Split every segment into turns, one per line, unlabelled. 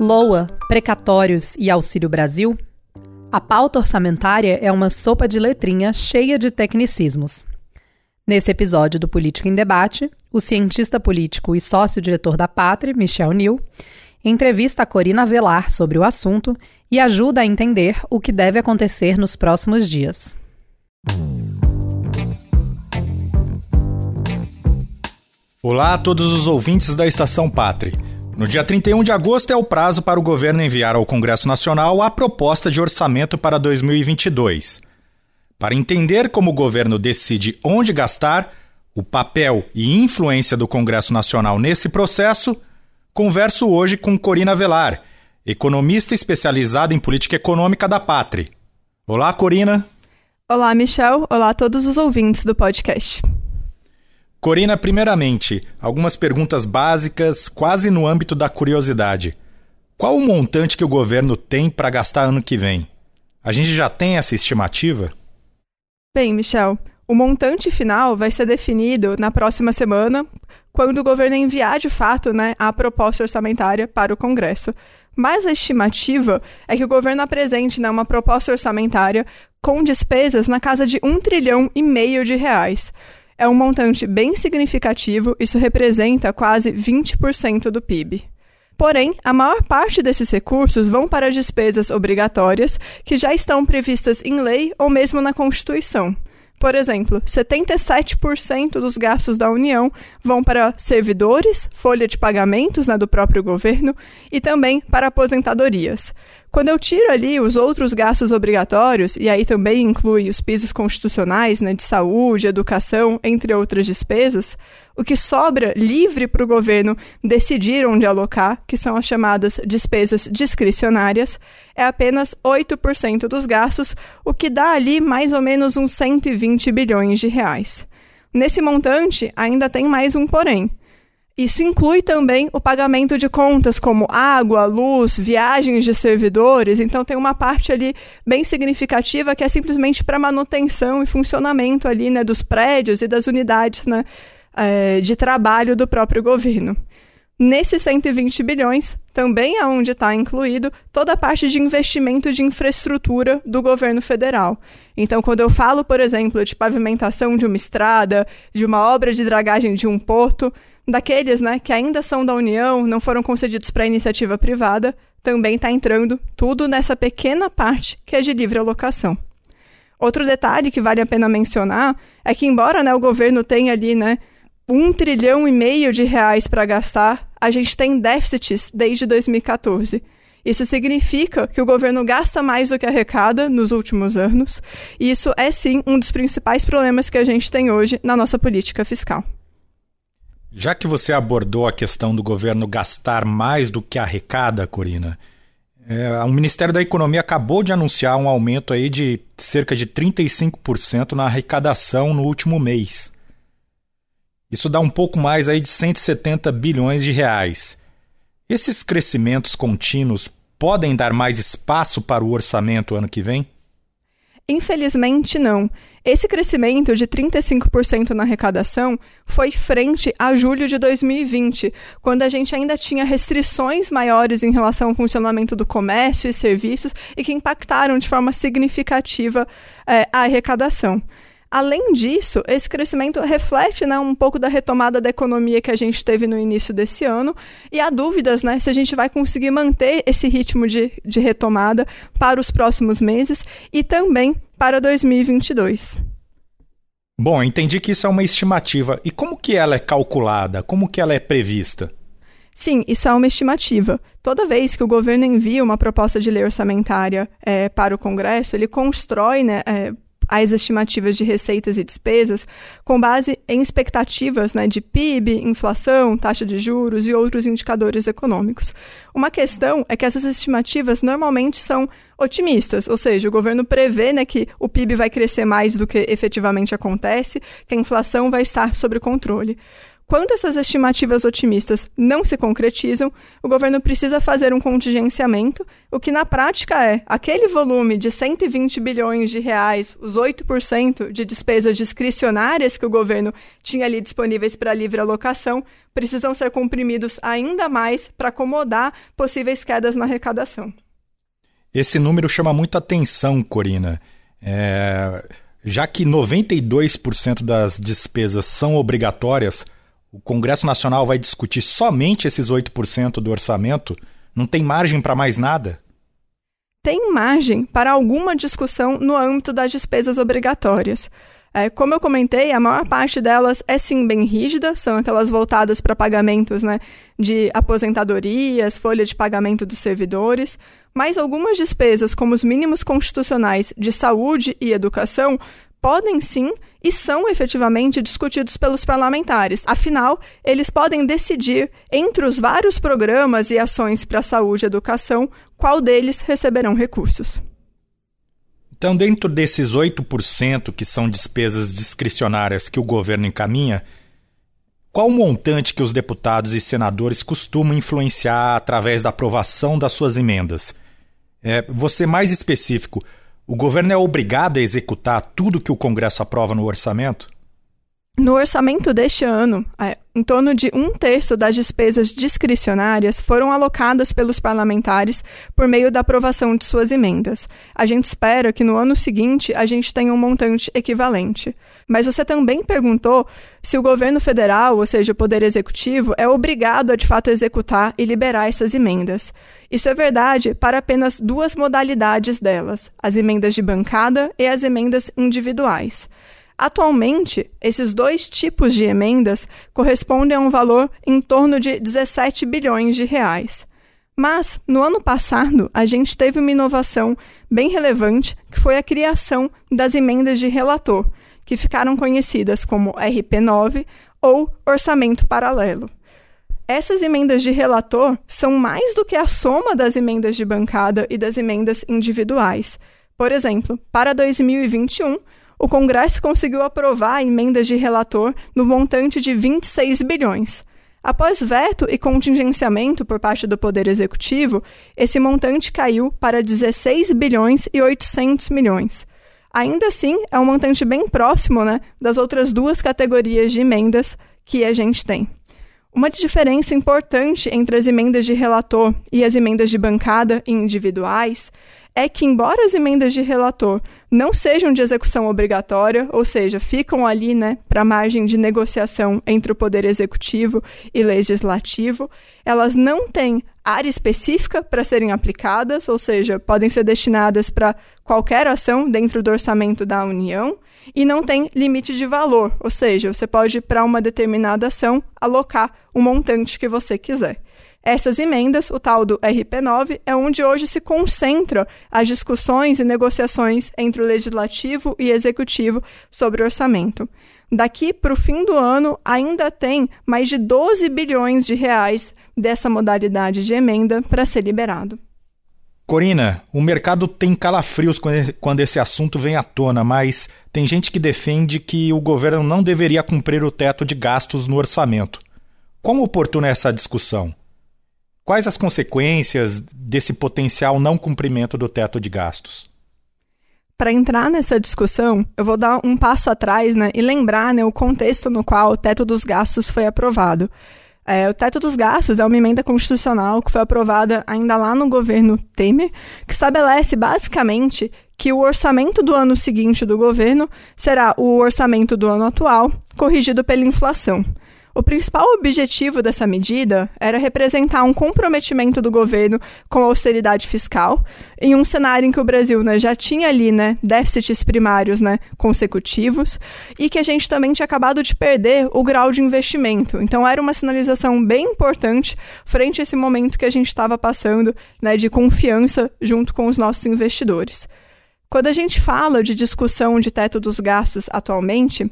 LOA, precatórios e Auxílio Brasil? A pauta orçamentária é uma sopa de letrinha cheia de tecnicismos. Nesse episódio do Política em Debate, o cientista político e sócio-diretor da Pátria, Michel Nil, entrevista a Corina Velar sobre o assunto e ajuda a entender o que deve acontecer nos próximos dias.
Olá a todos os ouvintes da Estação Pátria. No dia 31 de agosto é o prazo para o governo enviar ao Congresso Nacional a proposta de orçamento para 2022. Para entender como o governo decide onde gastar, o papel e influência do Congresso Nacional nesse processo, converso hoje com Corina Velar, economista especializada em política econômica da Pátria. Olá, Corina.
Olá, Michel. Olá a todos os ouvintes do podcast.
Corina, primeiramente, algumas perguntas básicas, quase no âmbito da curiosidade. Qual o montante que o governo tem para gastar ano que vem? A gente já tem essa estimativa?
Bem, Michel, o montante final vai ser definido na próxima semana, quando o governo enviar de fato né, a proposta orçamentária para o Congresso. Mas a estimativa é que o governo apresente né, uma proposta orçamentária com despesas na casa de um trilhão e meio de reais. É um montante bem significativo, isso representa quase 20% do PIB. Porém, a maior parte desses recursos vão para despesas obrigatórias que já estão previstas em lei ou mesmo na Constituição. Por exemplo, 77% dos gastos da União vão para servidores, folha de pagamentos né, do próprio governo e também para aposentadorias. Quando eu tiro ali os outros gastos obrigatórios, e aí também inclui os pisos constitucionais né, de saúde, educação, entre outras despesas, o que sobra livre para o governo decidir onde alocar, que são as chamadas despesas discricionárias, é apenas 8% dos gastos, o que dá ali mais ou menos uns 120 bilhões de reais. Nesse montante, ainda tem mais um porém. Isso inclui também o pagamento de contas como água, luz, viagens de servidores. Então tem uma parte ali bem significativa que é simplesmente para manutenção e funcionamento ali, né, dos prédios e das unidades, né, é, de trabalho do próprio governo. Nesses 120 bilhões, também é onde está incluído toda a parte de investimento de infraestrutura do governo federal. Então, quando eu falo, por exemplo, de pavimentação de uma estrada, de uma obra de dragagem de um porto, daqueles né, que ainda são da União, não foram concedidos para iniciativa privada, também está entrando tudo nessa pequena parte que é de livre alocação. Outro detalhe que vale a pena mencionar é que, embora né, o governo tenha ali né, um trilhão e meio de reais para gastar, a gente tem déficits desde 2014. Isso significa que o governo gasta mais do que arrecada nos últimos anos, e isso é sim um dos principais problemas que a gente tem hoje na nossa política fiscal.
Já que você abordou a questão do governo gastar mais do que arrecada, Corina, é, o Ministério da Economia acabou de anunciar um aumento aí de cerca de 35% na arrecadação no último mês. Isso dá um pouco mais aí de 170 bilhões de reais. Esses crescimentos contínuos podem dar mais espaço para o orçamento ano que vem?
Infelizmente, não. Esse crescimento de 35% na arrecadação foi frente a julho de 2020, quando a gente ainda tinha restrições maiores em relação ao funcionamento do comércio e serviços e que impactaram de forma significativa é, a arrecadação. Além disso, esse crescimento reflete né, um pouco da retomada da economia que a gente teve no início desse ano e há dúvidas né, se a gente vai conseguir manter esse ritmo de, de retomada para os próximos meses e também para 2022.
Bom, entendi que isso é uma estimativa. E como que ela é calculada? Como que ela é prevista?
Sim, isso é uma estimativa. Toda vez que o governo envia uma proposta de lei orçamentária é, para o Congresso, ele constrói né, é, as estimativas de receitas e despesas com base em expectativas né, de PIB, inflação, taxa de juros e outros indicadores econômicos. Uma questão é que essas estimativas normalmente são otimistas, ou seja, o governo prevê né, que o PIB vai crescer mais do que efetivamente acontece, que a inflação vai estar sob controle. Quando essas estimativas otimistas não se concretizam, o governo precisa fazer um contingenciamento, o que na prática é aquele volume de 120 bilhões de reais, os 8% de despesas discricionárias que o governo tinha ali disponíveis para livre alocação, precisam ser comprimidos ainda mais para acomodar possíveis quedas na arrecadação.
Esse número chama muita atenção, Corina. É... Já que 92% das despesas são obrigatórias, o Congresso Nacional vai discutir somente esses 8% do orçamento? Não tem margem para mais nada?
Tem margem para alguma discussão no âmbito das despesas obrigatórias. É, como eu comentei, a maior parte delas é sim bem rígida, são aquelas voltadas para pagamentos né, de aposentadorias, folha de pagamento dos servidores, mas algumas despesas, como os mínimos constitucionais de saúde e educação, podem sim e são efetivamente discutidos pelos parlamentares. Afinal, eles podem decidir, entre os vários programas e ações para saúde e educação, qual deles receberão recursos.
Então, dentro desses 8% que são despesas discricionárias que o governo encaminha, qual o montante que os deputados e senadores costumam influenciar através da aprovação das suas emendas? É, ser mais específico. O governo é obrigado a executar tudo que o Congresso aprova no orçamento?
No orçamento deste ano, é, em torno de um terço das despesas discricionárias foram alocadas pelos parlamentares por meio da aprovação de suas emendas. A gente espera que no ano seguinte a gente tenha um montante equivalente. Mas você também perguntou se o governo federal, ou seja, o Poder Executivo, é obrigado a de fato executar e liberar essas emendas. Isso é verdade para apenas duas modalidades delas: as emendas de bancada e as emendas individuais. Atualmente, esses dois tipos de emendas correspondem a um valor em torno de 17 bilhões de reais. Mas, no ano passado, a gente teve uma inovação bem relevante, que foi a criação das emendas de relator, que ficaram conhecidas como RP9 ou orçamento paralelo. Essas emendas de relator são mais do que a soma das emendas de bancada e das emendas individuais. Por exemplo, para 2021, o Congresso conseguiu aprovar emendas de relator no montante de 26 bilhões. Após veto e contingenciamento por parte do Poder Executivo, esse montante caiu para 16 bilhões e 800 milhões. Ainda assim, é um montante bem próximo né, das outras duas categorias de emendas que a gente tem. Uma diferença importante entre as emendas de relator e as emendas de bancada individuais é que, embora as emendas de relator não sejam de execução obrigatória, ou seja, ficam ali né, para margem de negociação entre o Poder Executivo e Legislativo, elas não têm área específica para serem aplicadas, ou seja, podem ser destinadas para qualquer ação dentro do orçamento da União e não tem limite de valor, ou seja, você pode, para uma determinada ação, alocar o montante que você quiser. Essas emendas, o tal do RP9, é onde hoje se concentra as discussões e negociações entre o legislativo e executivo sobre o orçamento. Daqui para o fim do ano, ainda tem mais de 12 bilhões de reais dessa modalidade de emenda para ser liberado.
Corina, o mercado tem calafrios quando esse assunto vem à tona, mas tem gente que defende que o governo não deveria cumprir o teto de gastos no orçamento. Como oportuna é essa discussão? Quais as consequências desse potencial não cumprimento do teto de gastos?
Para entrar nessa discussão, eu vou dar um passo atrás né, e lembrar né, o contexto no qual o teto dos gastos foi aprovado. É, o teto dos gastos é uma emenda constitucional que foi aprovada ainda lá no governo Temer, que estabelece basicamente que o orçamento do ano seguinte do governo será o orçamento do ano atual, corrigido pela inflação. O principal objetivo dessa medida era representar um comprometimento do governo com a austeridade fiscal, em um cenário em que o Brasil né, já tinha ali né, déficits primários né, consecutivos e que a gente também tinha acabado de perder o grau de investimento. Então, era uma sinalização bem importante frente a esse momento que a gente estava passando né, de confiança junto com os nossos investidores. Quando a gente fala de discussão de teto dos gastos atualmente,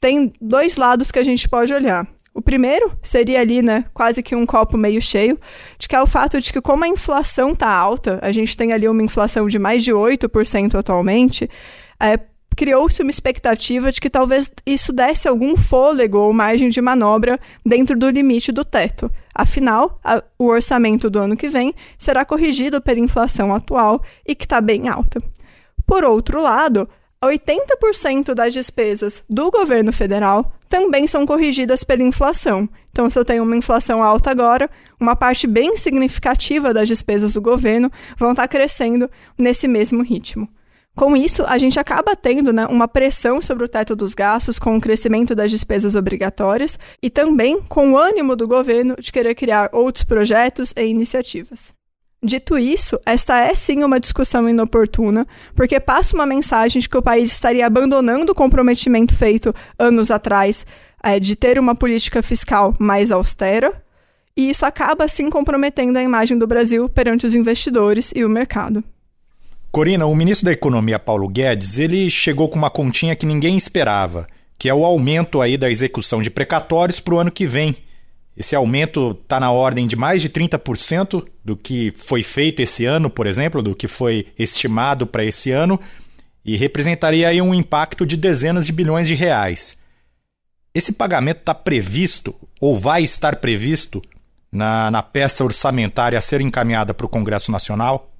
tem dois lados que a gente pode olhar. O primeiro seria ali, né, quase que um copo meio cheio, de que é o fato de que como a inflação está alta, a gente tem ali uma inflação de mais de 8% atualmente, é, criou-se uma expectativa de que talvez isso desse algum fôlego ou margem de manobra dentro do limite do teto. Afinal, a, o orçamento do ano que vem será corrigido pela inflação atual e que está bem alta. Por outro lado, 80% das despesas do governo federal também são corrigidas pela inflação. Então, se eu tenho uma inflação alta agora, uma parte bem significativa das despesas do governo vão estar crescendo nesse mesmo ritmo. Com isso, a gente acaba tendo né, uma pressão sobre o teto dos gastos com o crescimento das despesas obrigatórias e também com o ânimo do governo de querer criar outros projetos e iniciativas. Dito isso, esta é sim uma discussão inoportuna, porque passa uma mensagem de que o país estaria abandonando o comprometimento feito anos atrás é, de ter uma política fiscal mais austera, e isso acaba assim comprometendo a imagem do Brasil perante os investidores e o mercado.
Corina, o ministro da Economia Paulo Guedes, ele chegou com uma continha que ninguém esperava, que é o aumento aí da execução de precatórios para o ano que vem. Esse aumento está na ordem de mais de 30% do que foi feito esse ano, por exemplo, do que foi estimado para esse ano, e representaria aí um impacto de dezenas de bilhões de reais. Esse pagamento está previsto, ou vai estar previsto, na, na peça orçamentária a ser encaminhada para o Congresso Nacional?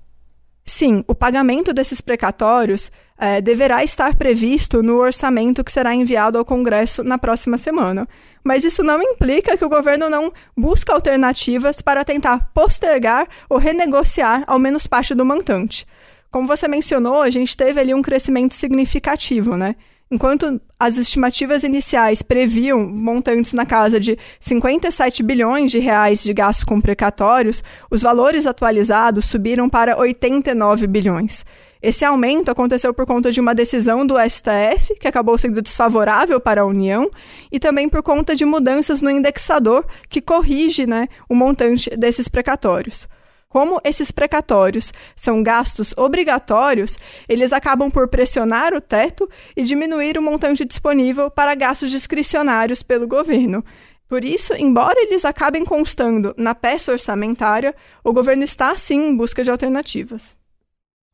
Sim, o pagamento desses precatórios é, deverá estar previsto no orçamento que será enviado ao Congresso na próxima semana. Mas isso não implica que o governo não busque alternativas para tentar postergar ou renegociar ao menos parte do montante. Como você mencionou, a gente teve ali um crescimento significativo, né? Enquanto as estimativas iniciais previam montantes na casa de 57 bilhões de reais de gastos com precatórios, os valores atualizados subiram para 89 bilhões. Esse aumento aconteceu por conta de uma decisão do STF, que acabou sendo desfavorável para a União, e também por conta de mudanças no indexador, que corrige né, o montante desses precatórios. Como esses precatórios são gastos obrigatórios, eles acabam por pressionar o teto e diminuir o montante disponível para gastos discricionários pelo governo. Por isso, embora eles acabem constando na peça orçamentária, o governo está sim em busca de alternativas.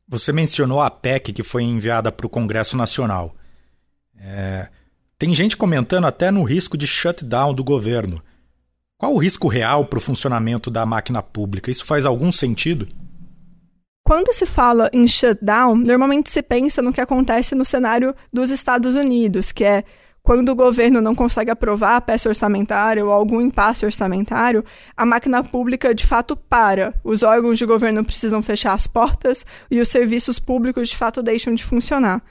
Você mencionou a PEC que foi enviada para o Congresso Nacional. É... Tem gente comentando até no risco de shutdown do governo. Qual o risco real para o funcionamento da máquina pública? Isso faz algum sentido?
Quando se fala em shutdown, normalmente se pensa no que acontece no cenário dos Estados Unidos, que é quando o governo não consegue aprovar a peça orçamentária ou algum impasse orçamentário, a máquina pública de fato para. Os órgãos de governo precisam fechar as portas e os serviços públicos de fato deixam de funcionar.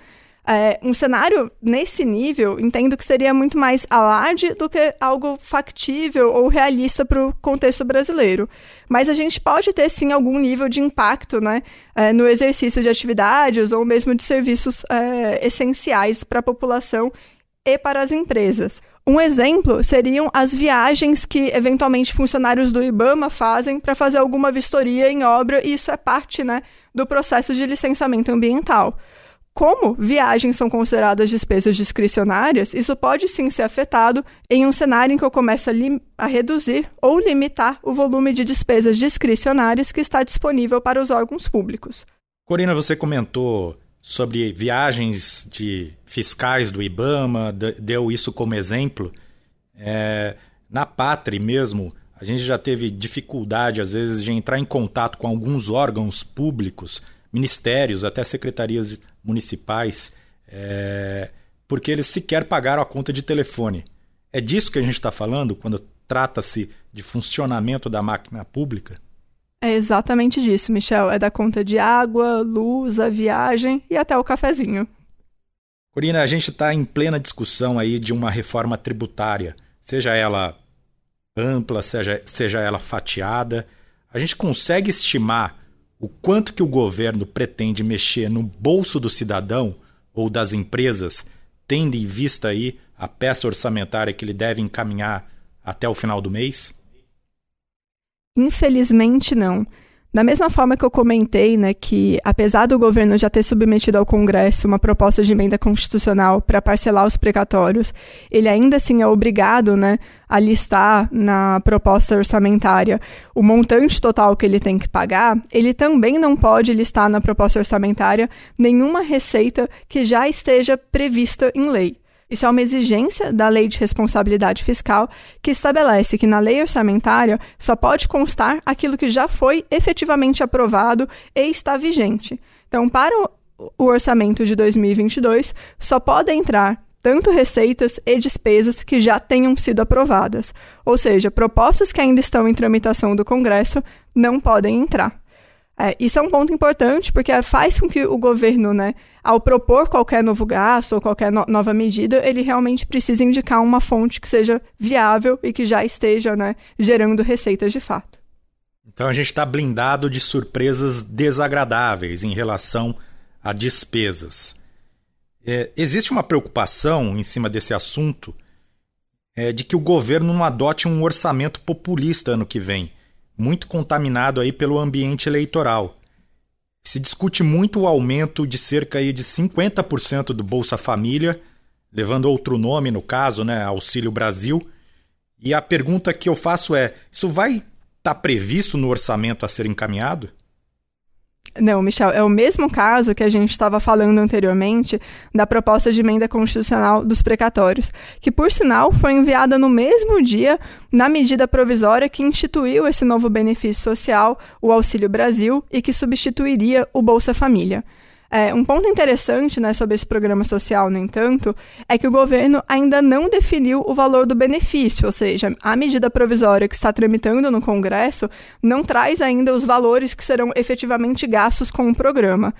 É, um cenário nesse nível, entendo que seria muito mais alarde do que algo factível ou realista para o contexto brasileiro. Mas a gente pode ter, sim, algum nível de impacto né, é, no exercício de atividades ou mesmo de serviços é, essenciais para a população e para as empresas. Um exemplo seriam as viagens que eventualmente funcionários do IBAMA fazem para fazer alguma vistoria em obra, e isso é parte né, do processo de licenciamento ambiental. Como viagens são consideradas despesas discricionárias, isso pode sim ser afetado em um cenário em que eu começo a, a, reduzir ou limitar o volume de despesas discricionárias que está disponível para os órgãos públicos.
Corina, você comentou sobre viagens de fiscais do IBAMA, deu isso como exemplo. É, na Pátria mesmo, a gente já teve dificuldade, às vezes, de entrar em contato com alguns órgãos públicos, ministérios, até secretarias municipais, é, porque eles sequer pagaram a conta de telefone. É disso que a gente está falando quando trata-se de funcionamento da máquina pública?
É exatamente disso, Michel. É da conta de água, luz, a viagem e até o cafezinho.
Corina, a gente está em plena discussão aí de uma reforma tributária, seja ela ampla, seja, seja ela fatiada. A gente consegue estimar o quanto que o governo pretende mexer no bolso do cidadão ou das empresas, tendo em vista aí a peça orçamentária que ele deve encaminhar até o final do mês?
Infelizmente não. Da mesma forma que eu comentei, né, que apesar do governo já ter submetido ao Congresso uma proposta de emenda constitucional para parcelar os precatórios, ele ainda assim é obrigado, né, a listar na proposta orçamentária o montante total que ele tem que pagar, ele também não pode listar na proposta orçamentária nenhuma receita que já esteja prevista em lei. Isso é uma exigência da Lei de Responsabilidade Fiscal, que estabelece que na lei orçamentária só pode constar aquilo que já foi efetivamente aprovado e está vigente. Então, para o orçamento de 2022, só pode entrar tanto receitas e despesas que já tenham sido aprovadas, ou seja, propostas que ainda estão em tramitação do Congresso não podem entrar. É, isso é um ponto importante porque faz com que o governo, né, ao propor qualquer novo gasto ou qualquer no nova medida, ele realmente precise indicar uma fonte que seja viável e que já esteja né, gerando receitas de fato.
Então a gente está blindado de surpresas desagradáveis em relação a despesas. É, existe uma preocupação em cima desse assunto é, de que o governo não adote um orçamento populista ano que vem muito contaminado aí pelo ambiente eleitoral. Se discute muito o aumento de cerca aí de 50% do Bolsa Família, levando outro nome no caso, né, Auxílio Brasil. E a pergunta que eu faço é: isso vai estar tá previsto no orçamento a ser encaminhado?
Não, Michel, é o mesmo caso que a gente estava falando anteriormente da proposta de emenda constitucional dos precatórios, que, por sinal, foi enviada no mesmo dia na medida provisória que instituiu esse novo benefício social, o Auxílio Brasil, e que substituiria o Bolsa Família. É, um ponto interessante né, sobre esse programa social, no entanto, é que o governo ainda não definiu o valor do benefício, ou seja, a medida provisória que está tramitando no Congresso não traz ainda os valores que serão efetivamente gastos com o programa.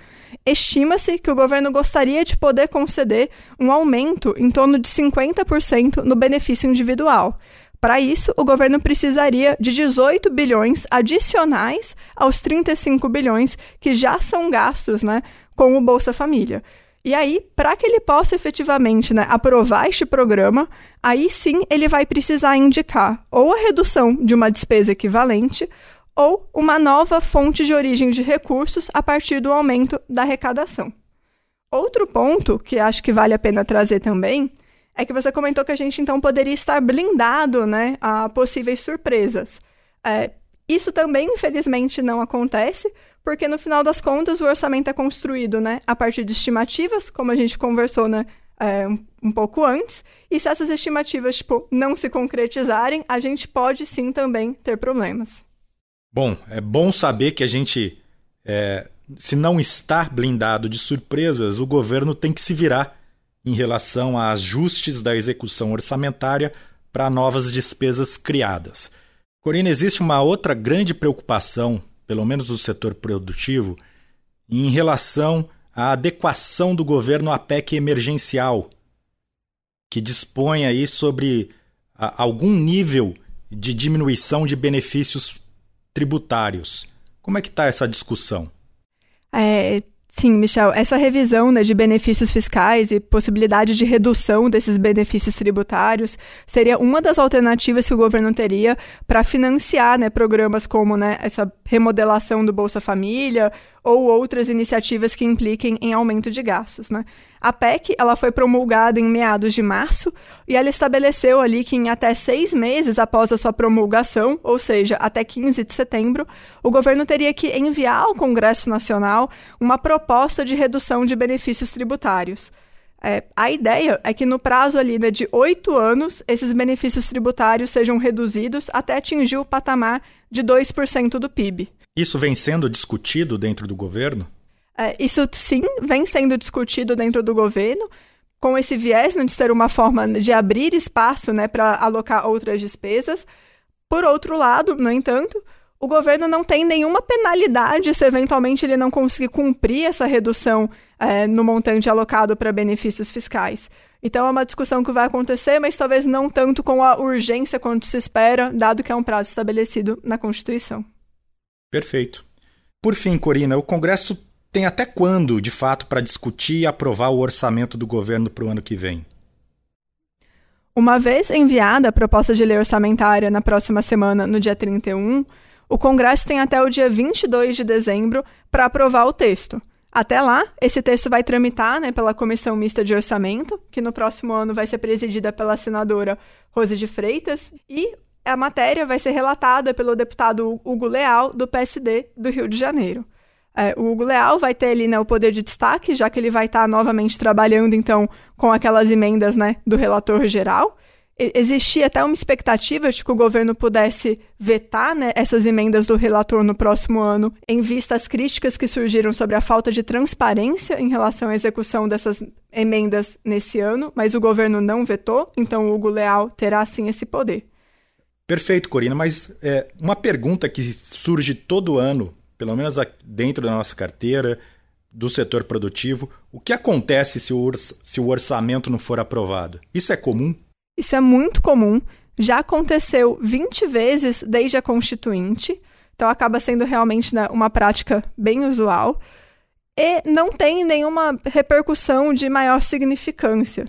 Estima-se que o governo gostaria de poder conceder um aumento em torno de 50% no benefício individual. Para isso, o governo precisaria de 18 bilhões adicionais aos 35 bilhões que já são gastos né, com o Bolsa Família. E aí, para que ele possa efetivamente né, aprovar este programa, aí sim ele vai precisar indicar ou a redução de uma despesa equivalente ou uma nova fonte de origem de recursos a partir do aumento da arrecadação. Outro ponto que acho que vale a pena trazer também é que você comentou que a gente então poderia estar blindado né, a possíveis surpresas. É, isso também, infelizmente, não acontece, porque no final das contas o orçamento é construído né, a partir de estimativas, como a gente conversou né, é, um, pouco antes, e se essas estimativas tipo, não se concretizarem, a gente pode sim também ter problemas.
Bom, é bom saber que a gente, é, se não estar blindado de surpresas, o governo tem que se virar em relação a ajustes da execução orçamentária para novas despesas criadas. Corina, existe uma outra grande preocupação pelo menos do setor produtivo, em relação à adequação do governo à PEC emergencial, que dispõe aí sobre algum nível de diminuição de benefícios tributários. Como é que está essa discussão?
É, Sim, Michel, essa revisão né, de benefícios fiscais e possibilidade de redução desses benefícios tributários seria uma das alternativas que o governo teria para financiar né, programas como né, essa remodelação do Bolsa Família ou outras iniciativas que impliquem em aumento de gastos. Né? A PEC ela foi promulgada em meados de março e ela estabeleceu ali que em até seis meses após a sua promulgação, ou seja, até 15 de setembro, o governo teria que enviar ao Congresso Nacional uma proposta de redução de benefícios tributários. É, a ideia é que no prazo ali né, de oito anos, esses benefícios tributários sejam reduzidos até atingir o patamar de 2% do PIB.
Isso vem sendo discutido dentro do governo?
É, isso sim vem sendo discutido dentro do governo, com esse viés né, de ser uma forma de abrir espaço né, para alocar outras despesas. Por outro lado, no entanto, o governo não tem nenhuma penalidade se eventualmente ele não conseguir cumprir essa redução é, no montante alocado para benefícios fiscais. Então é uma discussão que vai acontecer, mas talvez não tanto com a urgência quanto se espera, dado que é um prazo estabelecido na Constituição.
Perfeito. Por fim, Corina, o Congresso tem até quando, de fato, para discutir e aprovar o orçamento do governo para o ano que vem?
Uma vez enviada a proposta de lei orçamentária na próxima semana, no dia 31, o Congresso tem até o dia 22 de dezembro para aprovar o texto. Até lá, esse texto vai tramitar né, pela Comissão Mista de Orçamento, que no próximo ano vai ser presidida pela senadora Rose de Freitas, e a matéria vai ser relatada pelo deputado Hugo Leal, do PSD do Rio de Janeiro. É, o Hugo Leal vai ter ali né, o poder de destaque, já que ele vai estar novamente trabalhando então com aquelas emendas né, do relator geral existia até uma expectativa de que o governo pudesse vetar né, essas emendas do relator no próximo ano, em vista às críticas que surgiram sobre a falta de transparência em relação à execução dessas emendas nesse ano, mas o governo não vetou, então o Hugo Leal terá sim esse poder.
Perfeito, Corina, mas é, uma pergunta que surge todo ano, pelo menos dentro da nossa carteira, do setor produtivo, o que acontece se o, se o orçamento não for aprovado? Isso é comum?
Isso é muito comum, já aconteceu 20 vezes desde a Constituinte, então acaba sendo realmente né, uma prática bem usual, e não tem nenhuma repercussão de maior significância.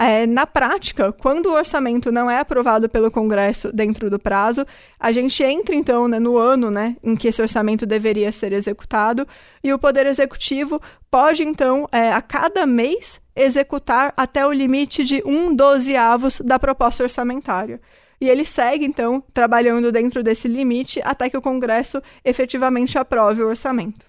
É, na prática, quando o orçamento não é aprovado pelo Congresso dentro do prazo, a gente entra então né, no ano né, em que esse orçamento deveria ser executado e o Poder Executivo pode então, é, a cada mês, executar até o limite de um dozeavos da proposta orçamentária. E ele segue, então, trabalhando dentro desse limite até que o Congresso efetivamente aprove o orçamento.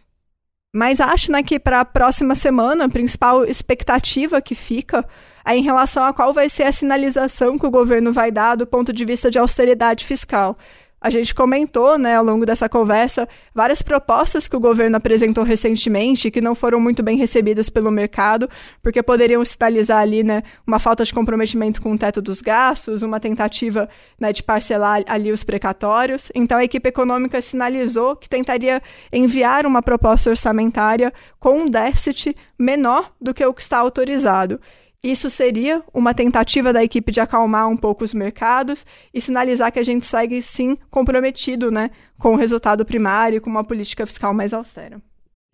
Mas acho né, que para a próxima semana, a principal expectativa que fica em relação a qual vai ser a sinalização que o governo vai dar do ponto de vista de austeridade fiscal. A gente comentou, né, ao longo dessa conversa, várias propostas que o governo apresentou recentemente que não foram muito bem recebidas pelo mercado, porque poderiam sinalizar ali, né, uma falta de comprometimento com o teto dos gastos, uma tentativa, né, de parcelar ali os precatórios. Então a equipe econômica sinalizou que tentaria enviar uma proposta orçamentária com um déficit menor do que o que está autorizado. Isso seria uma tentativa da equipe de acalmar um pouco os mercados e sinalizar que a gente segue sim comprometido né, com o resultado primário e com uma política fiscal mais austera.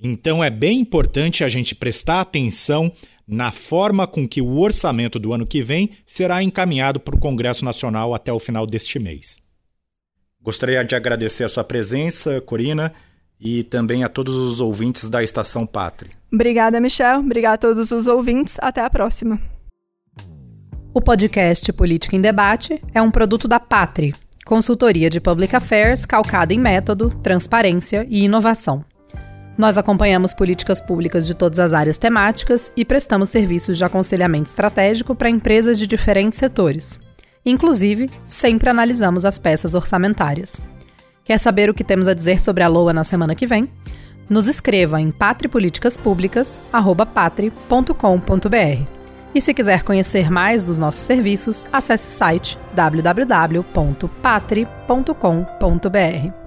Então é bem importante a gente prestar atenção na forma com que o orçamento do ano que vem será encaminhado para o Congresso Nacional até o final deste mês. Gostaria de agradecer a sua presença, Corina, e também a todos os ouvintes da Estação Pátria.
Obrigada, Michel. Obrigada a todos os ouvintes. Até a próxima.
O podcast Política em Debate é um produto da Pátria, consultoria de public affairs calcada em método, transparência e inovação. Nós acompanhamos políticas públicas de todas as áreas temáticas e prestamos serviços de aconselhamento estratégico para empresas de diferentes setores. Inclusive, sempre analisamos as peças orçamentárias. Quer saber o que temos a dizer sobre a LOA na semana que vem? Nos escreva em patripoliticaspublicas@patri.com.br. E se quiser conhecer mais dos nossos serviços, acesse o site www.patri.com.br.